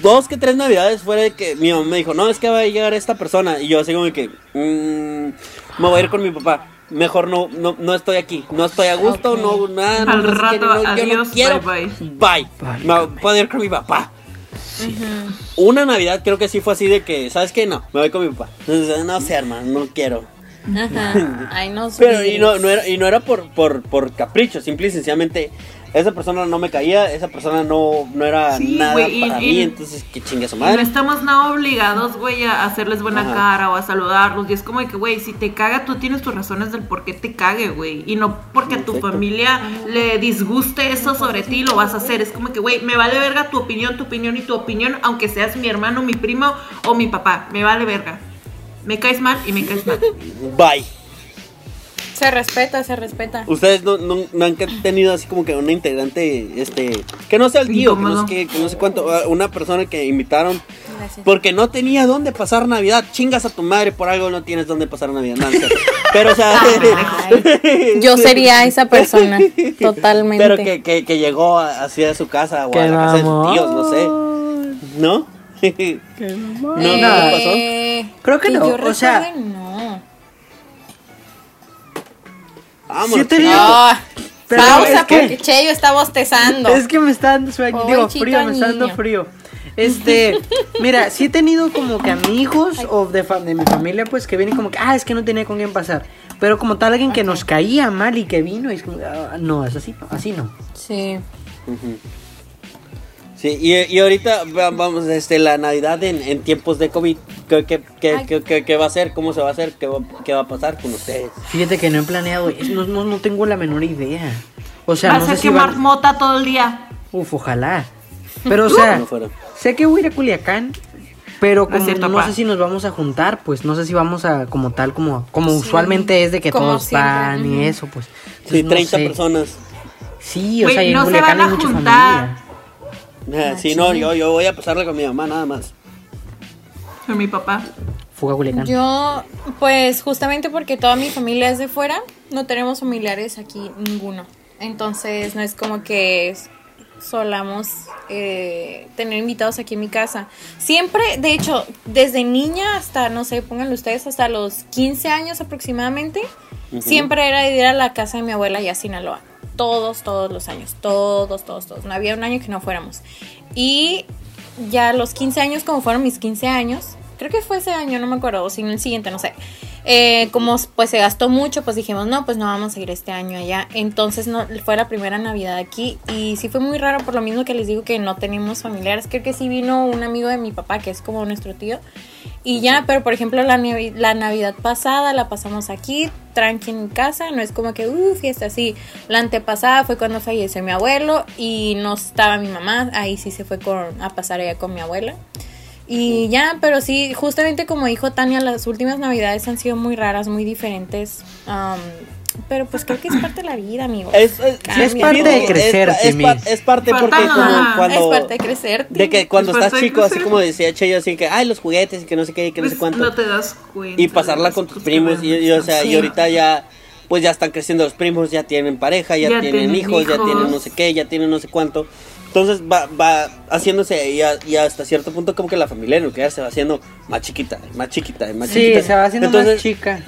dos que tres navidades fue de que mi mamá me dijo, no, es que va a llegar esta persona. Y yo así como que, mm, me voy a ir con mi papá. Mejor no, no, no estoy aquí, no estoy a gusto, no, nada, no, Al no rato, no, yo no adiós, quiero. bye, Bye. Bye, Me puedo ir con mi papá. Una Navidad creo que sí fue así de que, ¿sabes qué? No, me voy con mi papá. Entonces, no sé, hermano, no quiero. Ajá. Ay, no Pero y no era, y no era por, por, por capricho, simple y sencillamente esa persona no me caía, esa persona no, no era Sí, nada güey, y- para y- mí, entonces que chingue su Y no madre. estamos nada obligados, güey, a hacerles buena Ajá. cara o a saludarlos. Y es como que, güey, si te caga, tú tienes tus razones del por qué te cague, güey. Y no porque a tu familia le disguste eso sobre ti, lo vas a hacer. Es como que, güey, me vale verga tu opinión, tu opinión y tu opinión, aunque seas mi hermano, mi primo o mi papá. Me vale verga. Me caes mal y me caes mal. Bye. Se respeta, se respeta. Ustedes no, no, no han tenido así como que una integrante, este, que no sea el tío, que no, sé, qué- que no sé cuánto, ah, una persona que invitaron Gracias. porque no tenía dónde pasar Navidad. Chingas a tu madre, por algo no tienes dónde pasar Navidad. No. Pero, o sea, Ay, yo sería esa persona, totalmente. pero que, que, que llegó a- así a su casa o a la casa de sus tíos, no sé. ¿No? ¿No, no, nada. pasó? Eh, Creo que no, yo o sea- no. Vámonos, Sí he tenido- chingado. Ah, Pero pausa es que- porque Cheyo está bostezando. Es que me está dando sueño, digo frío, me está dando frío. Este, mira, sí he tenido como que amigos o de, mi familia, pues que vienen como que, ah, es que no tenía con quién pasar. Pero como tal, alguien que nos caía mal y que vino, y es como, ah, no, es así, así no. Sí. Ujú. Sí, y, y ahorita va- vamos, este, la Navidad en, en tiempos de COVID, ¿qué, qué, qué, qué- qué- qué va a ser? ¿Cómo se va a hacer? ¿Qué va, qué va a pasar con ustedes? Fíjate que no he planeado, no, no, no tengo la menor idea. O sea, Vas no sé a si quemar van... mota todo el día. Uf, ojalá. Pero, o sea, No fuera. sé que voy a ir a Culiacán, pero No como cierto, no sé si nos vamos a juntar, pues no sé si vamos a, como tal, como, como Sí, usualmente es de que todos siempre, van y eso, pues. Sí, Entonces, no 30 sé. personas. Sí, o sea, y en no se Culiacán van a hay mucha juntar. familia. Ah, sí, no, yo, yo voy a pasarla con mi mamá nada más. Con mi papá. Fuga Culiacán. Yo, pues justamente porque toda mi familia es de fuera, no tenemos familiares aquí ninguno. Entonces no es como que solamos eh, tener invitados aquí en mi casa. Siempre, de hecho, desde niña hasta, no sé, pónganlo ustedes, hasta los 15 años aproximadamente, siempre era ir a la casa de mi abuela allá a Sinaloa. Todos, todos los años. Todos, todos, todos. No había un año que no fuéramos. Y ya los 15 años, como fueron mis 15 años, creo que fue ese año, no me acuerdo, o si el siguiente, no sé. Eh, como pues se gastó mucho, pues dijimos, no, pues no vamos a ir este año allá. Entonces no, fue la primera Navidad aquí y sí fue muy raro por lo mismo que les digo que no tenemos familiares. Creo que sí vino un amigo de mi papá, que es como nuestro tío. Y ya, pero por ejemplo la, la Navidad pasada la pasamos aquí, tranqui en casa, no es como que, uh, fiesta así. La antepasada fue cuando falleció mi abuelo y no estaba mi mamá, ahí sí se fue con, a pasar allá con mi abuela. Y ya, pero sí, justamente como dijo Tania, las últimas navidades han sido muy raras, muy diferentes. Pero pues creo que es parte de la vida, amigo. Es, es. Es parte de crecer, es, es, pa- es parte porque como cuando... es parte de crecer. De que cuando Es estás chico, así como decía Cheyo, así que, ay, los juguetes y que no sé qué, y que no sé Pues, cuánto. No te das cuenta. y pasarla con tus primos y, y, o sea, y Sí. ahorita ya pues ya están creciendo los primos, ya tienen pareja, ya, Ya tienen, tienen hijos, ya hijos. tienen no sé qué, ya tienen no sé cuánto. Entonces va, va haciéndose y, a- y hasta cierto punto como que la familia nuclear se va haciendo más chiquita, más chiquita, más Sí, chiquita. se va haciendo entonces, más chica.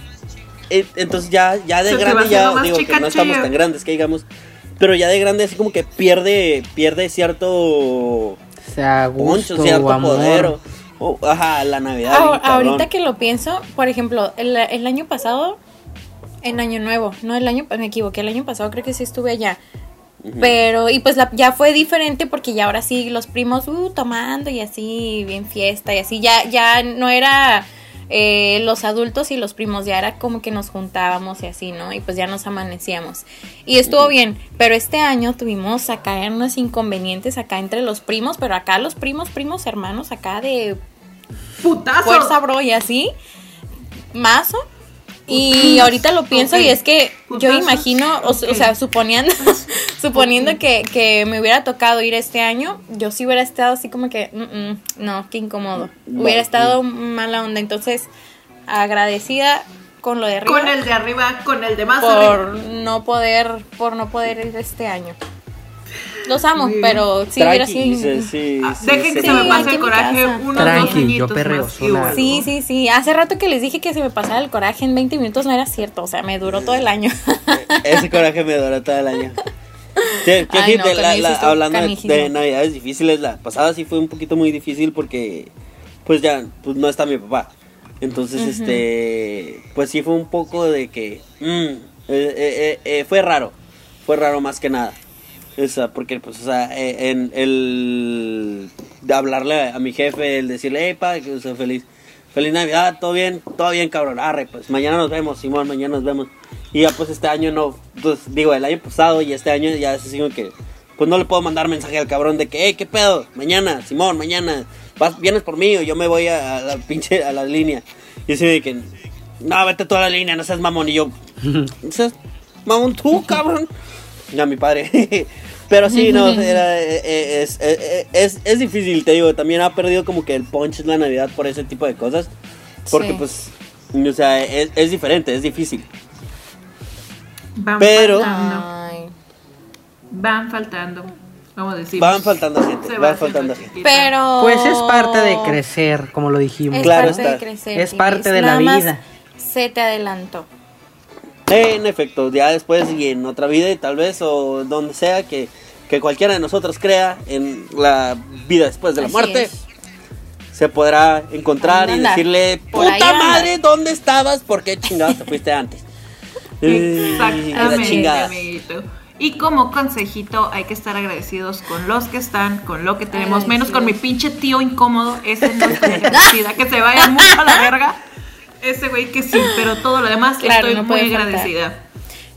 Entonces ya, ya de Se grande ya digo que no estamos tan grandes que digamos, pero ya de grande así como que pierde pierde cierto O sea, poncho, gusto, cierto amor. poder. o- o- ajá, la Navidad. Ah, ahorita que lo pienso, por ejemplo, el, el año pasado, en Año Nuevo, no el año, me equivoqué, el año pasado creo que sí estuve allá. Pero, y pues la- ya fue diferente porque ya ahora sí los primos, uh, tomando y así, bien fiesta y así, ya, ya no era eh, los adultos y los primos, ya era como que nos juntábamos y así, ¿no? Y pues ya nos amanecíamos. Y estuvo bien, pero este año tuvimos acá unos inconvenientes acá entre los primos, pero acá los primos, primos, hermanos, acá de ¡Putazo! fuerza, bro, y así, mazo. Y ahorita lo pienso y es que yo imagino, o, o sea, suponiendo, suponiendo que, que me hubiera tocado ir este año, yo sí hubiera estado así como que, "Mm, mm, no, qué incómodo. Hubiera estado mala onda. Entonces, agradecida con lo de arriba Con el de arriba, con el de más por arriba. no poder, por no poder ir este año. Los amo, bien. pero sí hubiera sido... sí, sí, Ah, sí, Dejen que sí. se me Sí, pase el coraje unos Tranqui, dos yo perreo sola. Sí, sí, sí. Hace rato que les dije que se me pasaba el coraje en 20 minutos no era cierto. O sea, me duró todo el año. Ese coraje me dura todo el año. ¿Qué, qué Ay, no, de la- la- hablando de, canísimo. de navidades difíciles, la pasada sí fue un poquito muy difícil porque pues ya pues no está mi papá. Entonces, este, pues sí fue un poco de que mm, eh, eh, eh, eh, fue raro, fue raro más que nada. O sea, porque pues, o sea, eh, en el de hablarle a mi jefe, el decirle, hey, pa, que sea feliz, feliz Navidad, todo bien, todo bien, cabrón, arre, pues mañana nos vemos, Simón, mañana nos vemos. Y ya pues este año no, pues digo, el año pasado y este año ya como que, pues no le puedo mandar mensaje al cabrón de que, hey, qué pedo, mañana, Simón, mañana, vas, vienes por mí o yo me voy a, a la pinche, a la línea. Y así de que, no, vete toda la línea, no seas mamón. Y yo, ¿no seas mamón tú, cabrón? Ya mi padre. Pero sí, no, era, eh, eh, es, eh, es, es difícil, te digo, también ha perdido como que el punch de la Navidad por ese tipo de cosas. Porque Sí. pues, o sea, es, es diferente, es difícil. Van Pero- faltando. Van faltando. Vamos a decir. Van faltando gente, Se van va faltando gente. Pero. Pues es parte de crecer, como lo dijimos. Es Claro parte está. de crecer. Es parte de la vida. Se te adelantó. En efecto, ya después y en otra vida y tal vez o donde sea que, que cualquiera de nosotros crea en la vida después de la Así muerte, es. se podrá encontrar y decirle, puta anda". madre, ¿dónde estabas? ¿Por qué chingados te fuiste antes? Exactamente. Y como consejito, hay que estar agradecidos con los que están, con lo que tenemos, menos con mi pinche tío incómodo. Ese no agradecida, que se vaya mucho a la verga. Ese güey que sí, pero todo lo demás Claro, estoy no muy agradecida.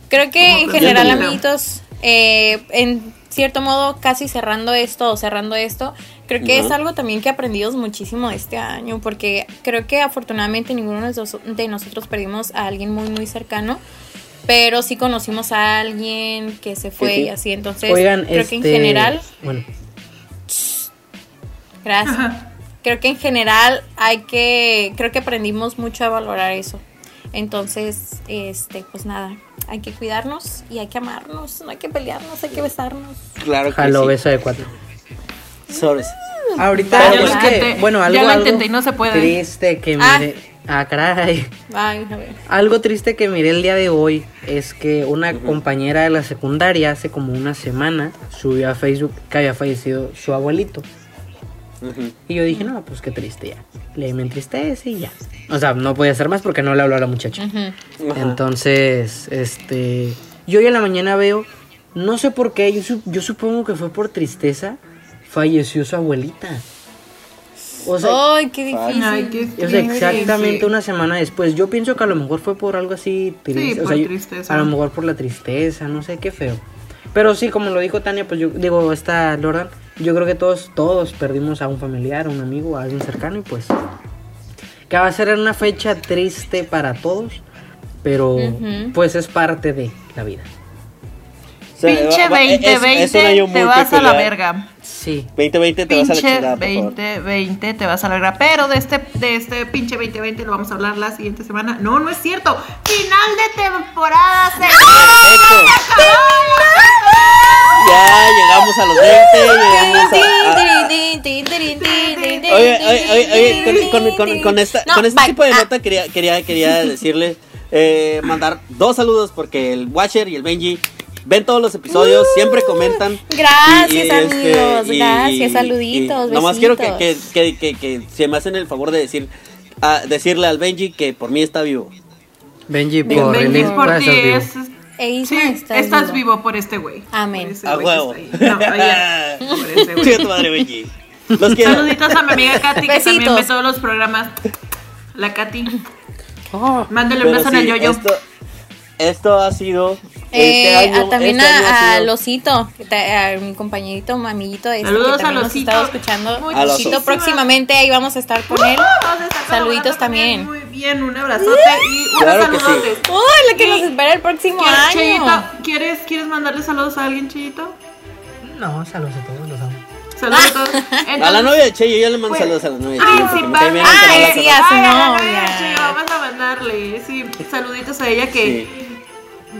Creo que en general, amiguitos, eh, en cierto modo, casi cerrando esto o cerrando esto, creo que es algo también que aprendimos muchísimo este año, porque creo que afortunadamente ninguno de nos- de nosotros perdimos a alguien muy, muy cercano. Pero sí conocimos a alguien que se fue Sí, sí. y así. Entonces, Oigan, creo este, que en general, Bueno, gracias. Creo que en general hay que, creo que aprendimos mucho a valorar eso. Entonces, este, pues nada, hay que cuidarnos y hay que amarnos, no hay que pelearnos, hay que besarnos. Claro que jalo, sí. beso de cuatro. Sobres. Ahorita, Ya es lo que, intenté, bueno, ya algo, intenté y no se puede. triste que Ah. miré. Ah, caray. Ay, a ver. Algo triste que miré el día de hoy es que una compañera de la secundaria hace como una semana subió a Facebook que había fallecido su abuelito. Y yo dije, no, pues qué triste ya. Le me entristece y ya. O sea, no podía hacer más porque no le habló a la muchacha. Entonces, este. Yo hoy en la mañana veo, no sé por qué, yo, su- yo supongo que fue por tristeza, falleció su abuelita. O sea, Ay, qué difícil. Ay, qué o sea, exactamente una semana después. Yo pienso que a lo mejor fue por algo así triste. Sí, o por sea, yo- tristeza. A lo mejor por la tristeza, no sé, qué feo. Pero sí, como lo dijo Tania, pues yo digo, esta Loran, yo creo que todos, todos perdimos a un familiar, a un amigo, a alguien cercano y pues que va a ser una fecha triste para todos, pero Ujú. pues es parte de la vida. O sea, Pinche va- va- es- 2020, es muy te vas a la verga. Sí. 2020 te vas a la Pinche chingada, por favor. 2020 te vas a la verga. Pero de este, de este pinche 2020 lo vamos a hablar la siguiente semana. No, no es cierto. Final de temporada. se- Perfecto. Ya llegamos a los 20, llegamos Oye, oye, oye, oye, con, con- con- con esta, No, con este bye. tipo de Ah. nota quería, quería, quería decirle, eh, mandar dos saludos porque el Watcher y el Benji ven todos los episodios, siempre comentan. Gracias, amigos, gracias, saluditos, Nomás quiero que, que, besitos. que, que, que se me hacen el favor de decir, a decirle al Benji que por mí está vivo. Benji, por Benji, por ti es- E Isma, Sí, estás, estás, vivo. por este güey. Amén. Por ese A güey huevo. que está ahí. No, ayer, por ese güey. Chica tu madre, Benji. Los quiero. Saluditos a mi amiga Katy, que también ve todos los programas. La Katy. Oh, Mándale un beso en el sí, yoyo. Esto, esto ha sido. Eh, este año, a- también este año ha a, a Losito, que a mi compañerito, mi amiguito este, Saludos que también a nos Losito. estaba escuchando. Muchísimas- Losito, próximamente ahí vamos a estar con él. Vamos a estar Saluditos también. Muy bien, un abrazote y unos Claro que sí. saludotes. ¡Uy, la que Y- nos espera el próximo ¿Quieres, año! Chayito, ¿quieres, ¿Quieres mandarle saludos a alguien, Chayito? no, saludos a todos, los amo. Saludos a todos. A la novia de Che, yo ya le mando Pues, saludos a la novia de Principalmente. Ay, la sí, conozco. a su novia. Vamos a mandarle, sí, saluditos a ella que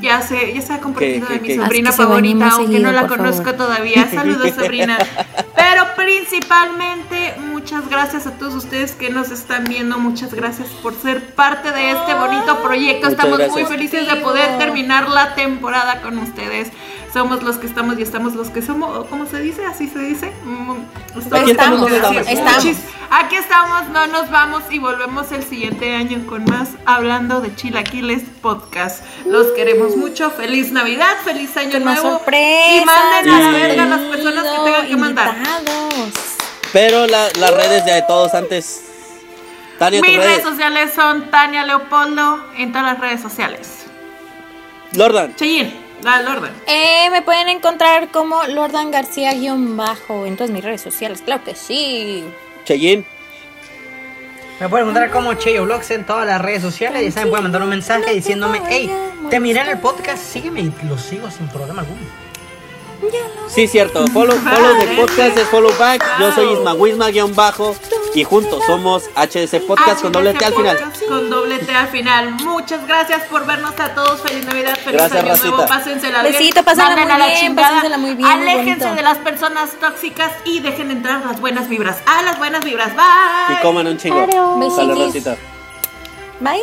ya se, ya se ha convertido Que- en que- mi sobrina favorita, aunque seguido, no la conozco favor. todavía. Saludos, sobrina. Pero principalmente, muchas gracias a todos ustedes que nos están viendo. Muchas gracias por ser parte de este bonito proyecto. Muchas Estamos muy felices de poder terminar la temporada con ustedes. Somos los que estamos y estamos los que somos. ¿o ¿Cómo se dice? ¿Así se dice? Mm, Aquí estamos, que estamos. Aquí estamos, no nos vamos y volvemos el siguiente año con más hablando de Chilaquiles Podcast. Los queremos mucho. Feliz Navidad, feliz año nuevo. Y manden a la verga a las personas que tengan que mandar. invitados. Pero la- las redes de todos antes. Tania, Mis redes redes. sociales son Tania Leopoldo en todas las redes sociales. Lordan. Orden. Eh, me pueden encontrar como Lordan García-bajo en todas mis redes sociales, claro que sí. Cheyin. Me pueden encontrar como Cheyo Vlogs en todas las redes sociales. Ya saben, pueden mandar un mensaje diciéndome, hey, te miré en el podcast, sígueme y lo sigo sin problema alguno. Sí, cierto. Follow, follow de podcast es follow back. Yo soy Isma Wisma guion bajo. Y juntos somos HDC Podcast con doble T al final. Con doble T al final. Muchas gracias por vernos a todos. Feliz Navidad, feliz Gracias, año nuevo. Pásensela bien. Besito, pásenla Manden muy a la bien, pásensela muy bien, Aléjense de las personas tóxicas y dejen entrar las buenas vibras. A las buenas vibras. Bye. Y coman un chingo. Besitos. Rosita. Bye.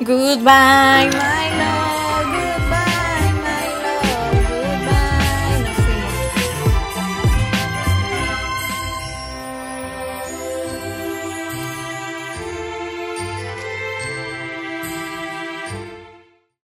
Goodbye, my love.